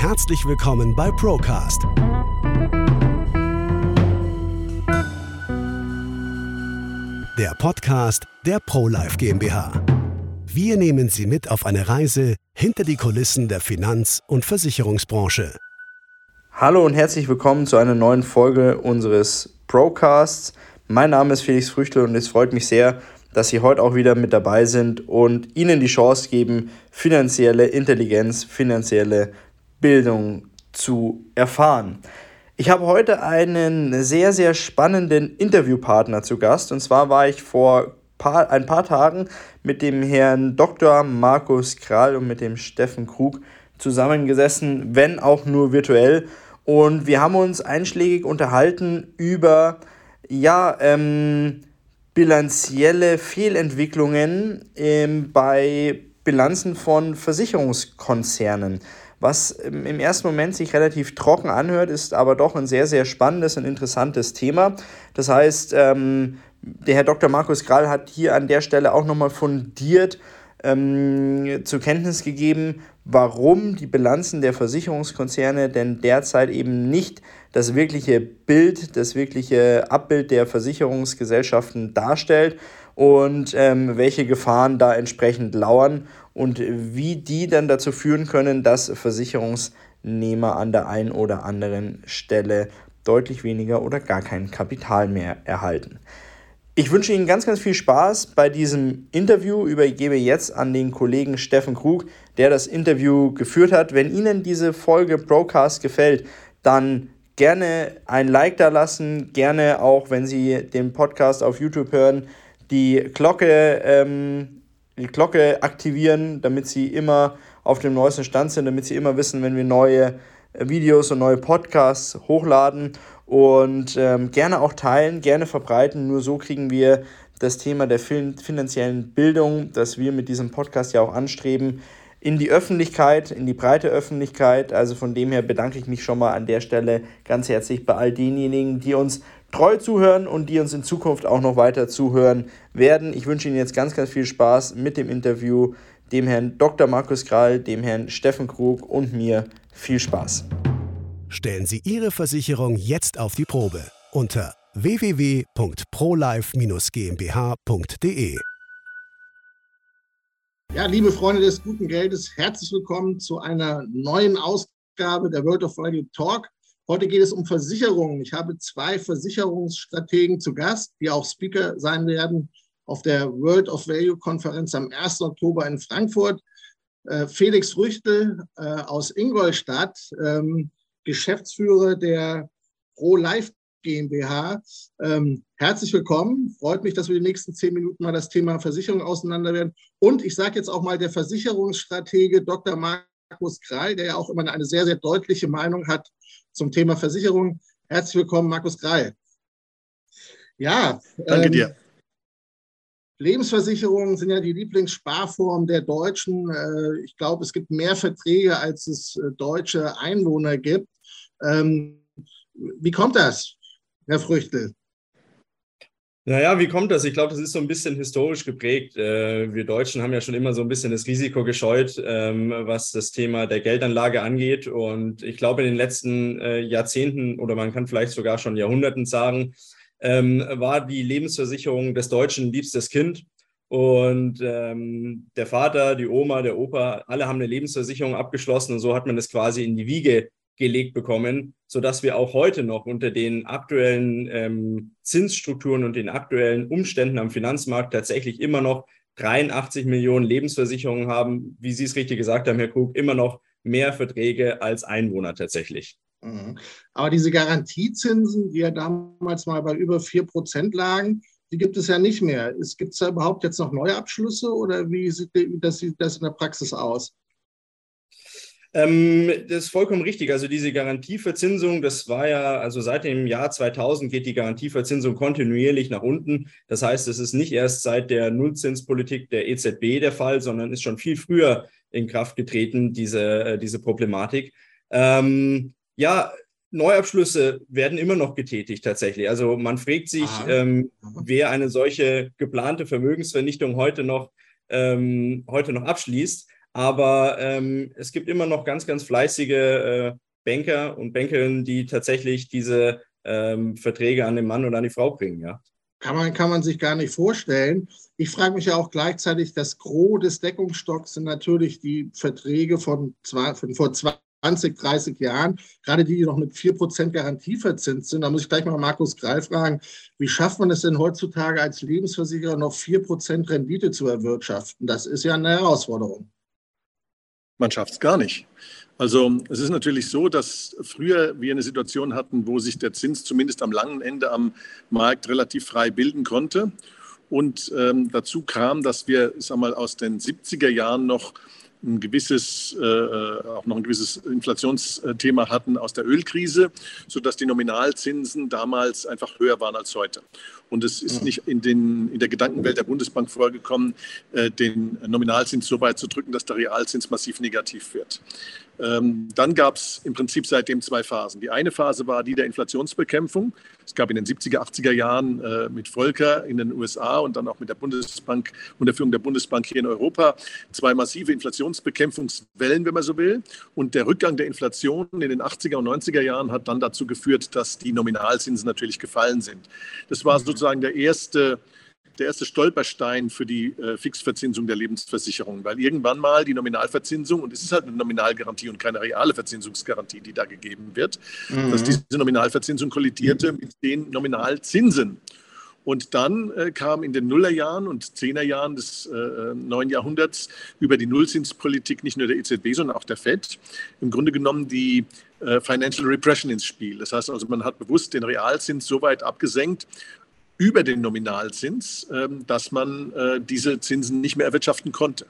Herzlich willkommen bei Procast. Der Podcast der ProLife GmbH. Wir nehmen Sie mit auf eine Reise hinter die Kulissen der Finanz- und Versicherungsbranche. Hallo und herzlich willkommen zu einer neuen Folge unseres Procasts. Mein Name ist Felix Früchtel und es freut mich sehr, dass Sie heute auch wieder mit dabei sind und Ihnen die Chance geben, finanzielle Intelligenz, finanzielle Bildung zu erfahren. Ich habe heute einen sehr, sehr spannenden Interviewpartner zu Gast. Und zwar war ich vor paar, ein paar Tagen mit dem Herrn Dr. Markus Krall und mit dem Steffen Krug zusammengesessen, wenn auch nur virtuell. Und wir haben uns einschlägig unterhalten über ja, ähm, bilanzielle Fehlentwicklungen ähm, bei Bilanzen von Versicherungskonzernen. Was im ersten Moment sich relativ trocken anhört, ist aber doch ein sehr, sehr spannendes und interessantes Thema. Das heißt, ähm, der Herr Dr. Markus Krall hat hier an der Stelle auch nochmal fundiert ähm, zur Kenntnis gegeben, warum die Bilanzen der Versicherungskonzerne denn derzeit eben nicht das wirkliche Bild, das wirkliche Abbild der Versicherungsgesellschaften darstellt und ähm, welche Gefahren da entsprechend lauern und wie die dann dazu führen können, dass Versicherungsnehmer an der einen oder anderen Stelle deutlich weniger oder gar kein Kapital mehr erhalten. Ich wünsche Ihnen ganz, ganz viel Spaß bei diesem Interview. Übergebe jetzt an den Kollegen Steffen Krug, der das Interview geführt hat. Wenn Ihnen diese Folge Broadcast gefällt, dann gerne ein Like da lassen, gerne auch, wenn Sie den Podcast auf YouTube hören, die Glocke ähm, die Glocke aktivieren, damit Sie immer auf dem neuesten Stand sind, damit Sie immer wissen, wenn wir neue äh, Videos und neue Podcasts hochladen und ähm, gerne auch teilen, gerne verbreiten. Nur so kriegen wir das Thema der finanziellen Bildung, das wir mit diesem Podcast ja auch anstreben, in die Öffentlichkeit, in die breite Öffentlichkeit. Also von dem her bedanke ich mich schon mal an der Stelle ganz herzlich bei all denjenigen, die uns treu zuhören und die uns in Zukunft auch noch weiter zuhören werden. Ich wünsche Ihnen jetzt ganz, ganz viel Spaß mit dem Interview, dem Herrn Dr. Markus Krall, dem Herrn Steffen Krug und mir. Viel Spaß. Stellen Sie Ihre Versicherung jetzt auf die Probe unter www.prolife-gmbh.de. Ja, liebe Freunde des guten Geldes, herzlich willkommen zu einer neuen Ausgabe der World of Value Talk. Heute geht es um Versicherungen. Ich habe zwei Versicherungsstrategen zu Gast, die auch Speaker sein werden auf der World of Value Konferenz am 1. Oktober in Frankfurt. Äh, Felix Früchtel äh, aus Ingolstadt, ähm, Geschäftsführer der Pro Life GmbH. Ähm, herzlich willkommen. Freut mich, dass wir die nächsten zehn Minuten mal das Thema Versicherung auseinander werden. Und ich sage jetzt auch mal der Versicherungsstratege Dr. Markus Krall, der ja auch immer eine sehr, sehr deutliche Meinung hat zum Thema Versicherung. Herzlich willkommen, Markus Greil. Ja, danke ähm, dir. Lebensversicherungen sind ja die Lieblingssparform der Deutschen. Äh, ich glaube, es gibt mehr Verträge, als es äh, deutsche Einwohner gibt. Ähm, wie kommt das, Herr Früchtel? Naja, wie kommt das? Ich glaube, das ist so ein bisschen historisch geprägt. Äh, wir Deutschen haben ja schon immer so ein bisschen das Risiko gescheut, ähm, was das Thema der Geldanlage angeht. Und ich glaube, in den letzten äh, Jahrzehnten oder man kann vielleicht sogar schon Jahrhunderten sagen, ähm, war die Lebensversicherung des Deutschen liebstes Kind. Und ähm, der Vater, die Oma, der Opa, alle haben eine Lebensversicherung abgeschlossen und so hat man das quasi in die Wiege gelegt bekommen, sodass wir auch heute noch unter den aktuellen ähm, Zinsstrukturen und den aktuellen Umständen am Finanzmarkt tatsächlich immer noch 83 Millionen Lebensversicherungen haben, wie Sie es richtig gesagt haben, Herr Krug, immer noch mehr Verträge als Einwohner tatsächlich. Mhm. Aber diese Garantiezinsen, die ja damals mal bei über 4 Prozent lagen, die gibt es ja nicht mehr. Gibt es da überhaupt jetzt noch neue Abschlüsse oder wie sieht das, das in der Praxis aus? Ähm, das ist vollkommen richtig. Also diese Garantieverzinsung, das war ja, also seit dem Jahr 2000 geht die Garantieverzinsung kontinuierlich nach unten. Das heißt, es ist nicht erst seit der Nullzinspolitik der EZB der Fall, sondern ist schon viel früher in Kraft getreten, diese, äh, diese Problematik. Ähm, ja, Neuabschlüsse werden immer noch getätigt tatsächlich. Also man fragt sich, ähm, wer eine solche geplante Vermögensvernichtung heute noch, ähm, heute noch abschließt. Aber ähm, es gibt immer noch ganz, ganz fleißige äh, Banker und Bankerinnen, die tatsächlich diese ähm, Verträge an den Mann oder an die Frau bringen, ja. Kann man, kann man sich gar nicht vorstellen. Ich frage mich ja auch gleichzeitig, das Gros des Deckungsstocks sind natürlich die Verträge von, zwei, von vor 20, 30 Jahren, gerade die, die noch mit 4% Garantie verzinst sind. Da muss ich gleich mal Markus Greil fragen, wie schafft man es denn heutzutage als Lebensversicherer noch 4% Rendite zu erwirtschaften? Das ist ja eine Herausforderung. Man schafft es gar nicht. Also es ist natürlich so, dass früher wir eine Situation hatten, wo sich der Zins zumindest am langen Ende am Markt relativ frei bilden konnte. Und ähm, dazu kam, dass wir, sag mal, aus den 70er Jahren noch ein gewisses, äh, auch noch ein gewisses Inflationsthema hatten aus der Ölkrise, sodass die Nominalzinsen damals einfach höher waren als heute. Und es ist nicht in, den, in der Gedankenwelt der Bundesbank vorgekommen, äh, den Nominalzins so weit zu drücken, dass der Realzins massiv negativ wird. Ähm, dann gab es im Prinzip seitdem zwei Phasen. Die eine Phase war die der Inflationsbekämpfung. Es gab in den 70er, 80er Jahren äh, mit Volcker in den USA und dann auch mit der Bundesbank und der Führung der Bundesbank hier in Europa zwei massive Inflationsbekämpfungswellen, wenn man so will. Und der Rückgang der Inflation in den 80er und 90er Jahren hat dann dazu geführt, dass die Nominalzinsen natürlich gefallen sind. Das war mhm. sozusagen der erste der erste Stolperstein für die äh, Fixverzinsung der Lebensversicherung, weil irgendwann mal die Nominalverzinsung, und es ist halt eine Nominalgarantie und keine reale Verzinsungsgarantie, die da gegeben wird, mhm. dass diese Nominalverzinsung kollidierte mit den Nominalzinsen. Und dann äh, kam in den Nullerjahren und Zehnerjahren des äh, neuen Jahrhunderts über die Nullzinspolitik nicht nur der EZB, sondern auch der FED im Grunde genommen die äh, Financial Repression ins Spiel. Das heißt also, man hat bewusst den Realzins so weit abgesenkt über den Nominalzins, ähm, dass man äh, diese Zinsen nicht mehr erwirtschaften konnte.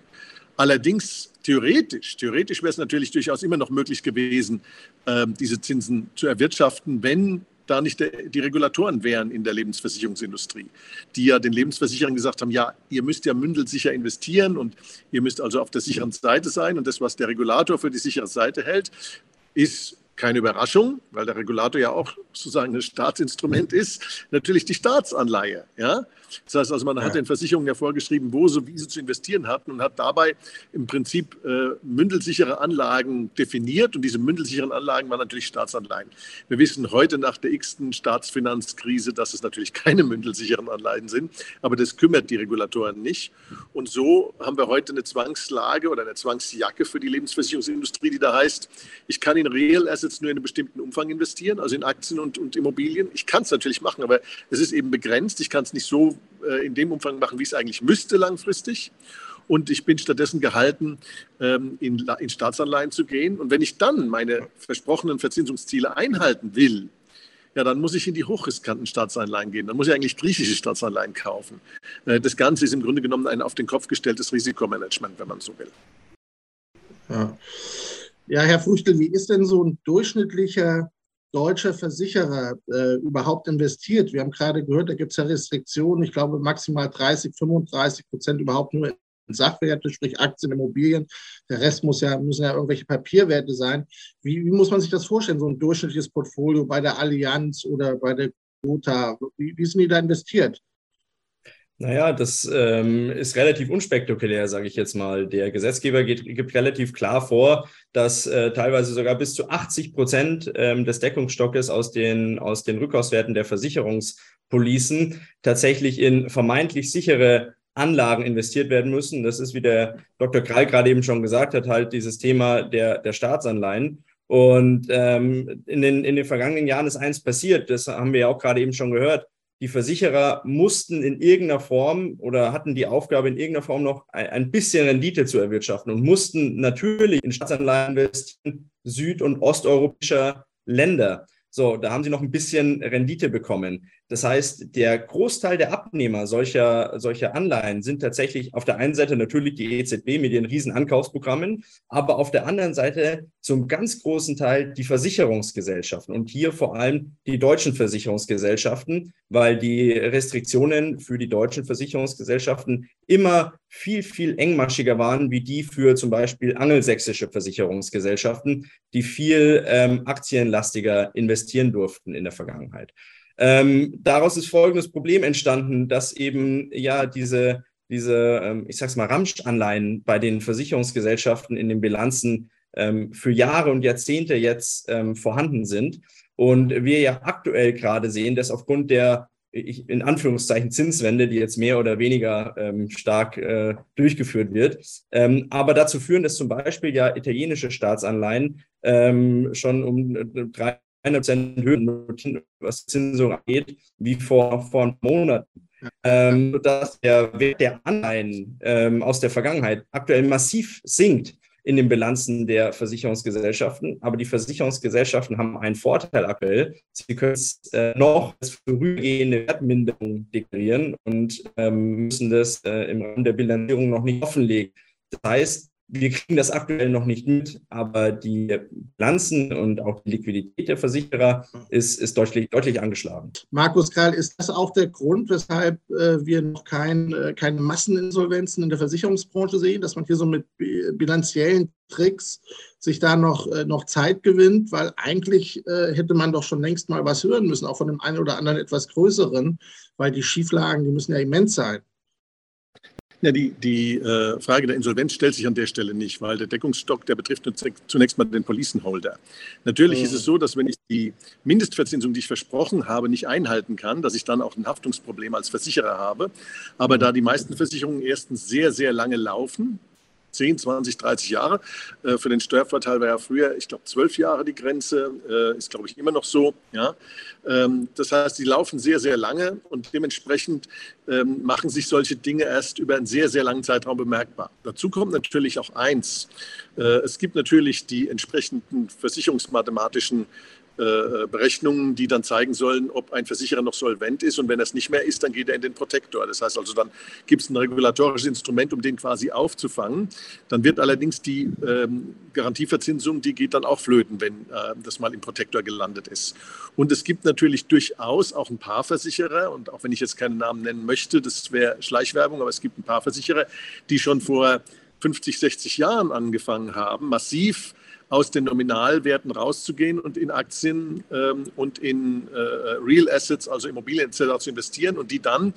Allerdings theoretisch, theoretisch wäre es natürlich durchaus immer noch möglich gewesen, ähm, diese Zinsen zu erwirtschaften, wenn da nicht die Regulatoren wären in der Lebensversicherungsindustrie, die ja den Lebensversicherern gesagt haben, ja, ihr müsst ja mündelsicher investieren und ihr müsst also auf der sicheren Seite sein und das, was der Regulator für die sichere Seite hält, ist keine Überraschung, weil der Regulator ja auch sozusagen ein Staatsinstrument ist, natürlich die Staatsanleihe. Ja? Das heißt also, man ja. hat den Versicherungen ja vorgeschrieben, wo sie, wie sie zu investieren hatten und hat dabei im Prinzip äh, mündelsichere Anlagen definiert und diese mündelsicheren Anlagen waren natürlich Staatsanleihen. Wir wissen heute nach der x-ten Staatsfinanzkrise, dass es natürlich keine mündelsicheren Anleihen sind, aber das kümmert die Regulatoren nicht. Und so haben wir heute eine Zwangslage oder eine Zwangsjacke für die Lebensversicherungsindustrie, die da heißt, ich kann in Real Assets nur in einem bestimmten Umfang investieren, also in Aktien und, und Immobilien. Ich kann es natürlich machen, aber es ist eben begrenzt. Ich kann es nicht so äh, in dem Umfang machen, wie es eigentlich müsste langfristig. Und ich bin stattdessen gehalten, ähm, in, in Staatsanleihen zu gehen. Und wenn ich dann meine versprochenen Verzinsungsziele einhalten will, ja, dann muss ich in die hochriskanten Staatsanleihen gehen. Dann muss ich eigentlich griechische Staatsanleihen kaufen. Äh, das Ganze ist im Grunde genommen ein auf den Kopf gestelltes Risikomanagement, wenn man so will. Ja, ja Herr Früchtel, wie ist denn so ein durchschnittlicher deutscher Versicherer äh, überhaupt investiert. Wir haben gerade gehört, da gibt es ja Restriktionen. Ich glaube, maximal 30, 35 Prozent überhaupt nur in Sachwerte, sprich Aktien, Immobilien. Der Rest muss ja, müssen ja irgendwelche Papierwerte sein. Wie, wie muss man sich das vorstellen, so ein durchschnittliches Portfolio bei der Allianz oder bei der Gotha? Wie, wie sind die da investiert? Naja, das ähm, ist relativ unspektakulär, sage ich jetzt mal. Der Gesetzgeber geht, gibt relativ klar vor, dass äh, teilweise sogar bis zu 80 Prozent ähm, des Deckungsstockes aus den, aus den Rückkaufswerten der Versicherungspolicen tatsächlich in vermeintlich sichere Anlagen investiert werden müssen. Das ist, wie der Dr. Krall gerade eben schon gesagt hat, halt dieses Thema der, der Staatsanleihen. Und ähm, in, den, in den vergangenen Jahren ist eins passiert, das haben wir ja auch gerade eben schon gehört die Versicherer mussten in irgendeiner Form oder hatten die Aufgabe, in irgendeiner Form noch ein bisschen Rendite zu erwirtschaften und mussten natürlich in Staatsanleihen investieren süd- und osteuropäischer Länder. So, da haben sie noch ein bisschen Rendite bekommen. Das heißt, der Großteil der Abnehmer solcher, solcher Anleihen sind tatsächlich auf der einen Seite natürlich die EZB mit ihren riesen Ankaufsprogrammen, aber auf der anderen Seite zum ganz großen Teil die Versicherungsgesellschaften und hier vor allem die deutschen Versicherungsgesellschaften, weil die Restriktionen für die deutschen Versicherungsgesellschaften immer viel, viel engmaschiger waren, wie die für zum Beispiel angelsächsische Versicherungsgesellschaften, die viel ähm, aktienlastiger investieren durften in der Vergangenheit. Ähm, daraus ist folgendes Problem entstanden, dass eben ja diese, diese ähm, ich sag's mal, Ramsch-Anleihen bei den Versicherungsgesellschaften in den Bilanzen ähm, für Jahre und Jahrzehnte jetzt ähm, vorhanden sind. Und wir ja aktuell gerade sehen, dass aufgrund der ich, in Anführungszeichen Zinswende, die jetzt mehr oder weniger ähm, stark äh, durchgeführt wird, ähm, aber dazu führen, dass zum Beispiel ja italienische Staatsanleihen ähm, schon um äh, 30, 100% Höhen, was Zinsung angeht, wie vor, vor Monaten. Ähm, dass der Wert der Anleihen ähm, aus der Vergangenheit aktuell massiv sinkt in den Bilanzen der Versicherungsgesellschaften. Aber die Versicherungsgesellschaften haben einen Vorteil aktuell. Sie können es äh, noch als vorübergehende Wertminderung deklarieren und ähm, müssen das äh, im Rahmen der Bilanzierung noch nicht offenlegen. Das heißt, wir kriegen das aktuell noch nicht mit, aber die Bilanzen und auch die Liquidität der Versicherer ist, ist deutlich, deutlich angeschlagen. Markus Karl, ist das auch der Grund, weshalb äh, wir noch kein, äh, keine Masseninsolvenzen in der Versicherungsbranche sehen, dass man hier so mit bilanziellen Tricks sich da noch, äh, noch Zeit gewinnt, weil eigentlich hätte man doch schon längst mal was hören müssen, auch von dem einen oder anderen etwas größeren, weil die Schieflagen, die müssen ja immens sein. Ja, die, die äh, Frage der Insolvenz stellt sich an der Stelle nicht, weil der Deckungsstock, der betrifft zunächst mal den Policenholder. Natürlich mhm. ist es so, dass wenn ich die Mindestverzinsung, die ich versprochen habe, nicht einhalten kann, dass ich dann auch ein Haftungsproblem als Versicherer habe. Aber mhm. da die meisten Versicherungen erstens sehr, sehr lange laufen, 10, 20, 30 Jahre. Äh, für den Steuervorteil war ja früher, ich glaube, 12 Jahre die Grenze, äh, ist, glaube ich, immer noch so. Ja? Ähm, das heißt, die laufen sehr, sehr lange und dementsprechend ähm, machen sich solche Dinge erst über einen sehr, sehr langen Zeitraum bemerkbar. Dazu kommt natürlich auch eins. Äh, es gibt natürlich die entsprechenden versicherungsmathematischen Berechnungen, die dann zeigen sollen, ob ein Versicherer noch solvent ist. Und wenn es nicht mehr ist, dann geht er in den Protektor. Das heißt also, dann gibt es ein regulatorisches Instrument, um den quasi aufzufangen. Dann wird allerdings die ähm, Garantieverzinsung, die geht dann auch flöten, wenn äh, das mal im Protektor gelandet ist. Und es gibt natürlich durchaus auch ein paar Versicherer, und auch wenn ich jetzt keinen Namen nennen möchte, das wäre Schleichwerbung, aber es gibt ein paar Versicherer, die schon vor 50, 60 Jahren angefangen haben, massiv aus den Nominalwerten rauszugehen und in Aktien ähm, und in äh, Real Assets, also Immobilien etc. zu investieren und die dann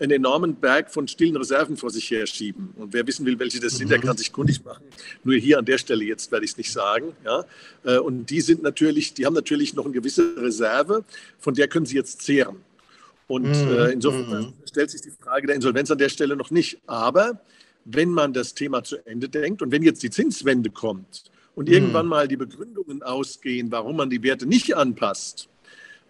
einen enormen Berg von stillen Reserven vor sich her schieben. Und wer wissen will, welche das sind, der mhm. kann sich kundig machen. Nur hier an der Stelle jetzt werde ich es nicht sagen. Ja? Äh, und die sind natürlich, die haben natürlich noch eine gewisse Reserve, von der können sie jetzt zehren. Und mhm. äh, insofern mhm. stellt sich die Frage der Insolvenz an der Stelle noch nicht. Aber wenn man das Thema zu Ende denkt und wenn jetzt die Zinswende kommt, und irgendwann hm. mal die Begründungen ausgehen, warum man die Werte nicht anpasst,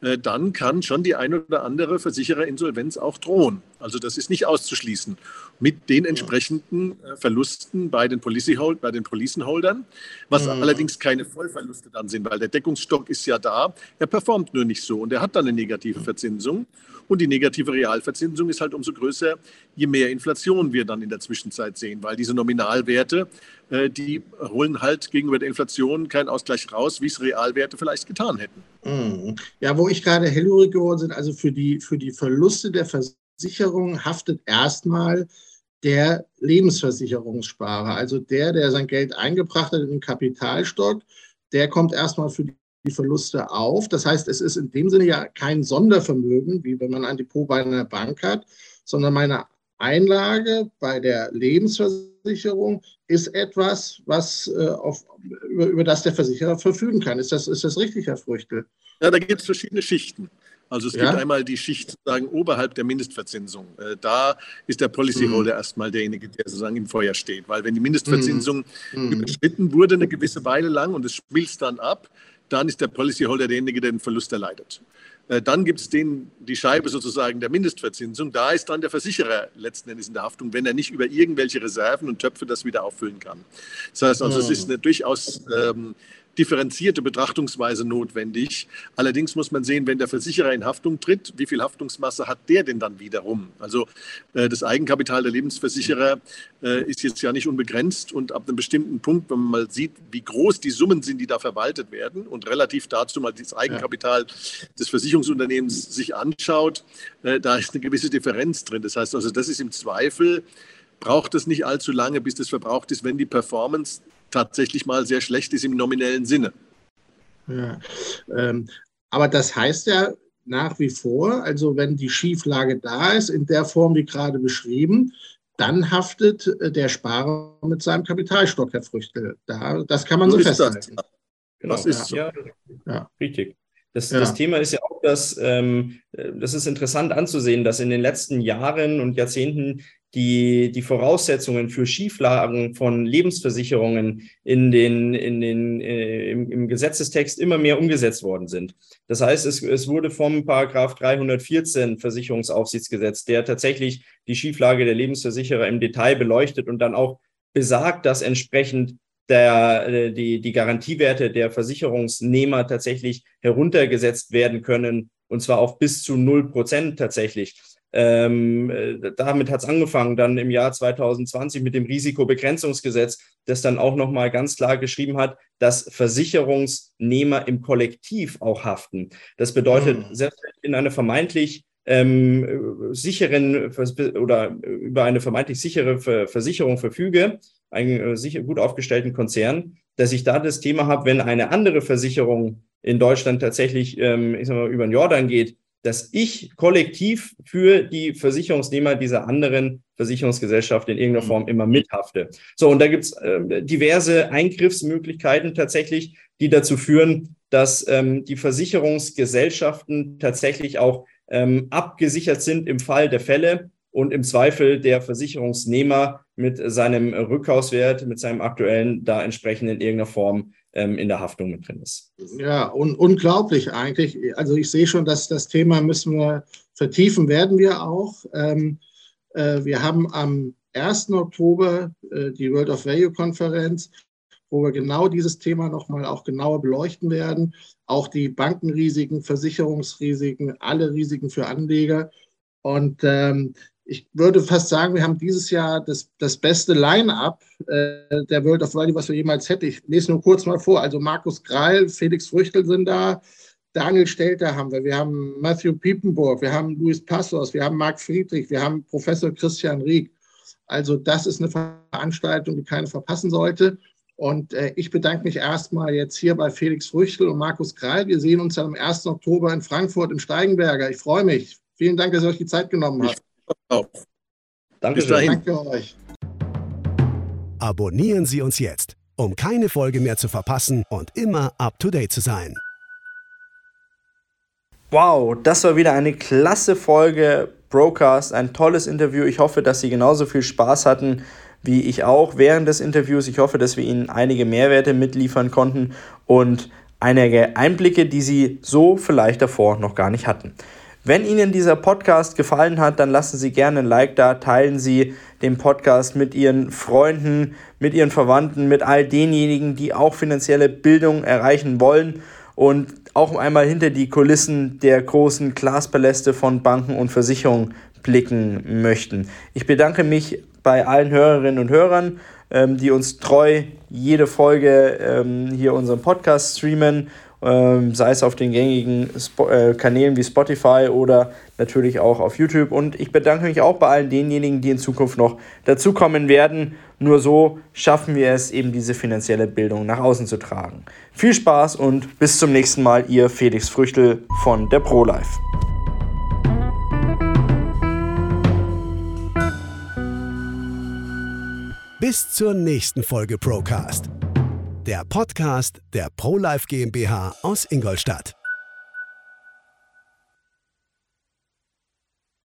äh, dann kann schon die eine oder andere Versichererinsolvenz auch drohen. Also das ist nicht auszuschließen. Mit den entsprechenden äh, Verlusten bei den, Policyhold, bei den Policenholdern, was mhm. allerdings keine Vollverluste dann sind, weil der Deckungsstock ist ja da, er performt nur nicht so und er hat dann eine negative Verzinsung. Und die negative Realverzinsung ist halt umso größer, je mehr Inflation wir dann in der Zwischenzeit sehen, weil diese Nominalwerte, äh, die holen halt gegenüber der Inflation keinen Ausgleich raus, wie es Realwerte vielleicht getan hätten. Mhm. Ja, wo ich gerade hellhörig geworden bin, also für die, für die Verluste der Versicherung haftet erstmal der Lebensversicherungssparer, also der, der sein Geld eingebracht hat in den Kapitalstock, der kommt erstmal für die Verluste auf. Das heißt, es ist in dem Sinne ja kein Sondervermögen, wie wenn man ein Depot bei einer Bank hat, sondern meine Einlage bei der Lebensversicherung ist etwas, was, äh, auf, über, über, das der Versicherer verfügen kann. Ist das, ist das richtig, Herr Früchtel? Ja, da gibt es verschiedene Schichten. Also es ja. gibt einmal die Schicht sozusagen oberhalb der Mindestverzinsung. Äh, da ist der Policyholder mhm. erstmal derjenige, der sozusagen im Feuer steht. Weil wenn die Mindestverzinsung mhm. überschritten wurde eine gewisse Weile lang und es schmilzt dann ab, dann ist der Policyholder derjenige, der den Verlust erleidet. Äh, dann gibt es die Scheibe sozusagen der Mindestverzinsung. Da ist dann der Versicherer letzten Endes in der Haftung, wenn er nicht über irgendwelche Reserven und Töpfe das wieder auffüllen kann. Das heißt also, es ist eine durchaus ähm, differenzierte Betrachtungsweise notwendig. Allerdings muss man sehen, wenn der Versicherer in Haftung tritt, wie viel Haftungsmasse hat der denn dann wiederum? Also äh, das Eigenkapital der Lebensversicherer äh, ist jetzt ja nicht unbegrenzt und ab einem bestimmten Punkt, wenn man mal sieht, wie groß die Summen sind, die da verwaltet werden und relativ dazu mal das Eigenkapital des Versicherungsunternehmens sich anschaut, äh, da ist eine gewisse Differenz drin. Das heißt also, das ist im Zweifel braucht es nicht allzu lange, bis das verbraucht ist, wenn die Performance tatsächlich mal sehr schlecht ist im nominellen Sinne. Ja, ähm, aber das heißt ja nach wie vor, also wenn die Schieflage da ist, in der Form wie gerade beschrieben, dann haftet äh, der Sparer mit seinem Kapitalstock, Herr Früchtel. Da, das kann man so, so festhalten. Das. Genau. Das ist so. Ja, ja. richtig. Das, ja. das, Thema ist ja auch, dass ähm, das ist interessant anzusehen, dass in den letzten Jahren und Jahrzehnten die, die Voraussetzungen für Schieflagen von Lebensversicherungen in den, in den, äh, im, im, Gesetzestext immer mehr umgesetzt worden sind. Das heißt, es, es wurde vom Paragraph 314 Versicherungsaufsichtsgesetz, der tatsächlich die Schieflage der Lebensversicherer im Detail beleuchtet und dann auch besagt, dass entsprechend der, äh, die, die Garantiewerte der Versicherungsnehmer tatsächlich heruntergesetzt werden können, und zwar auf bis zu null Prozent tatsächlich. Ähm, äh, damit hat es angefangen, dann im Jahr 2020 mit dem Risikobegrenzungsgesetz, das dann auch nochmal ganz klar geschrieben hat, dass Versicherungsnehmer im Kollektiv auch haften. Das bedeutet, mhm. selbst in einer vermeintlich ähm, sicheren oder über eine vermeintlich sichere Versicherung verfüge, einen äh, sicher gut aufgestellten Konzern, dass ich da das Thema habe, wenn eine andere Versicherung in Deutschland tatsächlich ähm, ich sag mal, über den Jordan geht, dass ich kollektiv für die Versicherungsnehmer dieser anderen Versicherungsgesellschaft in irgendeiner Form immer mithafte. So, und da gibt's äh, diverse Eingriffsmöglichkeiten tatsächlich, die dazu führen, dass ähm, die Versicherungsgesellschaften tatsächlich auch ähm, abgesichert sind im Fall der Fälle und im Zweifel der Versicherungsnehmer mit seinem Rückhauswert, mit seinem aktuellen da entsprechend in irgendeiner Form ähm, in der Haftung mit drin ist. Ja, un unglaublich eigentlich. Also ich sehe schon, dass das Thema müssen wir vertiefen, werden wir auch. Ähm, äh, wir haben am 1. Oktober äh, die World of Value Konferenz, wo wir genau dieses Thema nochmal auch genauer beleuchten werden. Auch die Bankenrisiken, Versicherungsrisiken, alle Risiken für Anleger. Und ähm, ich würde fast sagen, wir haben dieses Jahr das, das beste Line-up äh, der World of Rally, was wir jemals hätten. Ich lese nur kurz mal vor. Also Markus Greil, Felix Früchtel sind da, Daniel Stelter haben wir, wir haben Matthew Piepenburg, wir haben Luis Passos, wir haben Marc Friedrich, wir haben Professor Christian Rieck. Also das ist eine Veranstaltung, die keiner verpassen sollte. Und äh, ich bedanke mich erstmal jetzt hier bei Felix Früchtel und Markus Greil. Wir sehen uns am 1. Oktober in Frankfurt im Steigenberger. Ich freue mich. Vielen Dank, dass ihr euch die Zeit genommen habt auf. Danke. Danke euch. Abonnieren Sie uns jetzt, um keine Folge mehr zu verpassen und immer up-to-date zu sein. Wow, das war wieder eine klasse Folge Broadcast, ein tolles Interview. Ich hoffe, dass Sie genauso viel Spaß hatten wie ich auch während des Interviews. Ich hoffe, dass wir Ihnen einige Mehrwerte mitliefern konnten und einige Einblicke, die Sie so vielleicht davor noch gar nicht hatten. Wenn Ihnen dieser Podcast gefallen hat, dann lassen Sie gerne ein Like da, teilen Sie den Podcast mit Ihren Freunden, mit Ihren Verwandten, mit all denjenigen, die auch finanzielle Bildung erreichen wollen und auch einmal hinter die Kulissen der großen Glaspaläste von Banken und Versicherungen blicken möchten. Ich bedanke mich bei allen Hörerinnen und Hörern, ähm, die uns treu jede Folge ähm, hier unseren Podcast streamen ähm, sei es auf den gängigen Sp äh, Kanälen wie Spotify oder natürlich auch auf YouTube. Und ich bedanke mich auch bei allen denjenigen, die in Zukunft noch dazukommen werden. Nur so schaffen wir es, eben diese finanzielle Bildung nach außen zu tragen. Viel Spaß und bis zum nächsten Mal, ihr Felix Früchtel von der ProLife. Bis zur nächsten Folge Procast der Podcast der ProLife GmbH aus Ingolstadt.